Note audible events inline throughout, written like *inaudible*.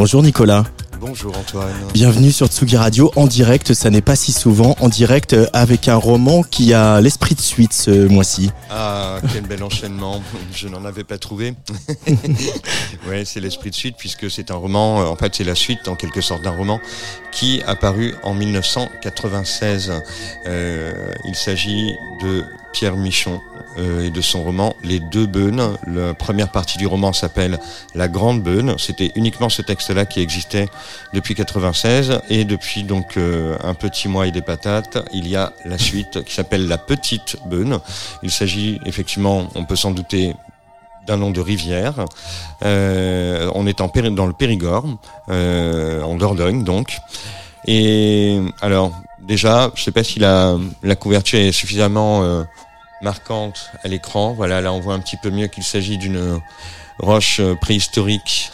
Bonjour Nicolas. Bonjour Antoine. Bienvenue sur Tsugi Radio en direct, ça n'est pas si souvent, en direct euh, avec un roman qui a l'esprit de suite ce mois-ci. Ah, quel bel enchaînement, *laughs* je n'en avais pas trouvé. *laughs* ouais, c'est l'esprit de suite puisque c'est un roman, euh, en fait c'est la suite en quelque sorte d'un roman qui a paru en 1996. Euh, il s'agit de Pierre Michon euh, et de son roman Les deux beunes. La première partie du roman s'appelle La grande beune. C'était uniquement ce texte-là qui existait depuis 96 et depuis donc euh, un petit mois et des patates, il y a la suite qui s'appelle La petite beune. Il s'agit effectivement, on peut s'en douter, d'un nom de rivière. Euh, on est en dans le Périgord, en Dordogne donc. Et alors, déjà, je sais pas si la, la couverture est suffisamment marquante à l'écran. Voilà, là on voit un petit peu mieux qu'il s'agit d'une roche euh, préhistorique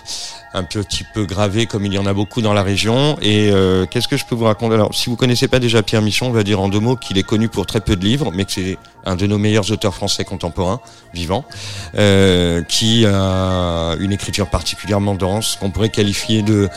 un petit peu gravée comme il y en a beaucoup dans la région. Et euh, qu'est-ce que je peux vous raconter? Alors, si vous connaissez pas déjà Pierre Michon, on va dire en deux mots qu'il est connu pour très peu de livres, mais que c'est un de nos meilleurs auteurs français contemporains, vivants, euh, qui a une écriture particulièrement dense, qu'on pourrait qualifier de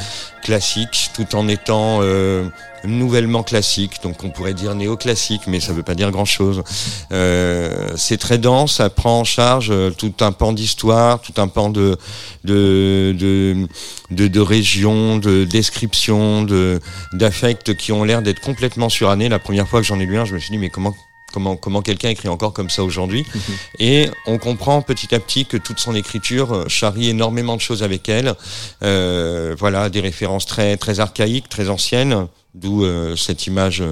classique, tout en étant euh, nouvellement classique, donc on pourrait dire néoclassique, mais ça veut pas dire grand-chose. Euh, c'est très dense, ça prend en charge euh, tout un pan d'histoire, tout un pan de de de de, de régions, de descriptions, de d'affects qui ont l'air d'être complètement surannés. La première fois que j'en ai lu un, je me suis dit mais comment comment, comment quelqu'un écrit encore comme ça aujourd'hui. Mhm. Et on comprend petit à petit que toute son écriture euh, charrie énormément de choses avec elle. Euh, voilà, des références très, très archaïques, très anciennes, d'où euh, cette image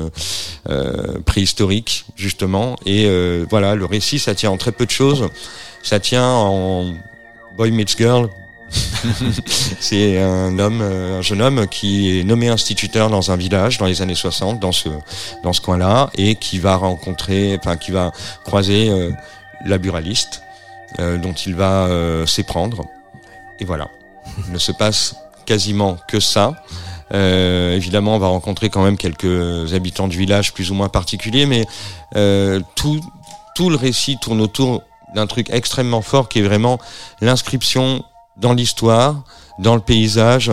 euh, préhistorique, justement. Et voilà, le récit, ça tient en très peu de choses. Ça tient en Boy Meets Girl, *laughs* c'est un homme, euh, un jeune homme qui est nommé instituteur dans un village dans les années 60, dans ce, dans ce coin-là, et qui va rencontrer, enfin, qui va croiser euh, la buraliste, euh, dont il va s'éprendre. Et voilà. Il ne se passe quasiment que ça. évidemment, on va rencontrer quand même quelques habitants du village plus ou moins particuliers, mais tout, tout le récit tourne autour d'un truc extrêmement fort qui est vraiment l'inscription dans l'histoire, dans le paysage,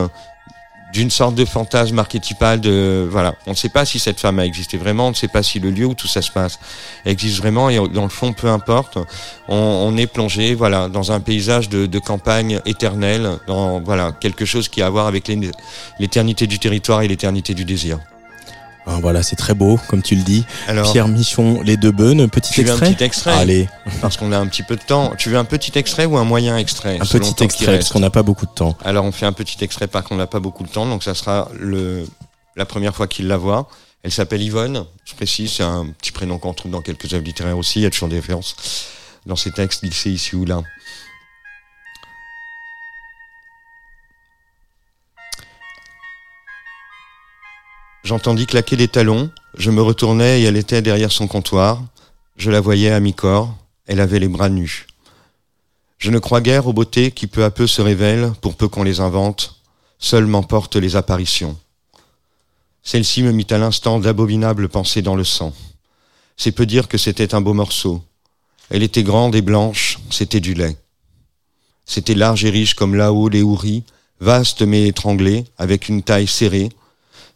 d'une sorte de fantasme archétypal de voilà. On ne sait pas si cette femme a existé vraiment on ne sait pas si le lieu où tout ça se passe existe vraiment et dans le fond peu importe on, est plongé voilà dans un paysage de, de, campagne éternelle dans voilà quelque chose qui a à voir avec l'éternité du territoire et l'éternité du désir ah, voilà, c'est très beau, comme tu le dis. Pierre Michon, les deux bonnes, petit extrait. Un petit extrait. Allez. Parce qu'on a un petit peu de temps. Tu veux un petit extrait ou un moyen extrait Un petit extrait, parce qu'on n'a pas beaucoup de temps. Alors on fait un petit extrait, par contre on n'a pas beaucoup de temps, donc ça sera le la première fois qu'il la voit. Elle s'appelle Yvonne, je précise, c'est un petit prénom qu'on trouve dans quelques œuvres littéraires aussi, il y a toujours des références dans ces textes glissés ici ou là. J'entendis claquer les talons, je me retournai et elle était derrière son comptoir. Je la voyais à mi-corps, elle avait les bras nus. Je ne crois guère aux beautés qui peu à peu se révèlent, pour peu qu'on les invente, seules m'emportent les apparitions. Celle-ci me mit à l'instant d'abominables pensées dans le sang. C'est peu dire que c'était un beau morceau. Elle était grande et blanche, c'était du lait. C'était large et riche comme là-haut les houris, vaste mais étranglé, avec une taille serrée,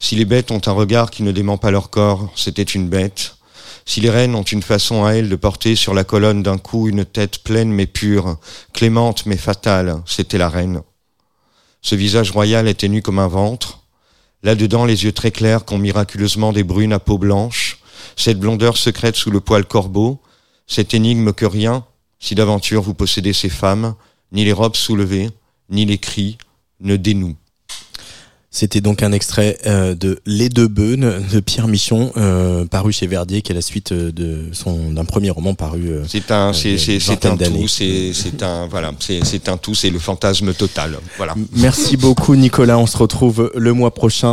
si les bêtes ont un regard qui ne dément pas leur corps, c'était une bête. Si les reines ont une façon à elles de porter sur la colonne d'un coup une tête pleine mais pure, clémente mais fatale, c'était la reine. Ce visage royal était nu comme un ventre. Là-dedans, les yeux très clairs qu'ont miraculeusement des brunes à peau blanche, cette blondeur secrète sous le poil corbeau, cette énigme que rien, si d'aventure vous possédez ces femmes, ni les robes soulevées, ni les cris, ne dénouent. C'était donc un extrait euh, de Les deux Beunes de Pierre Michon, euh, paru chez Verdier, qui est la suite euh, de son d'un premier roman paru. c'est un, c'est, c'est, c'est un tout, c'est, c'est un, voilà, c'est, c'est un tout, c'est le fantasme total, voilà. Merci beaucoup Nicolas, on se retrouve le mois prochain.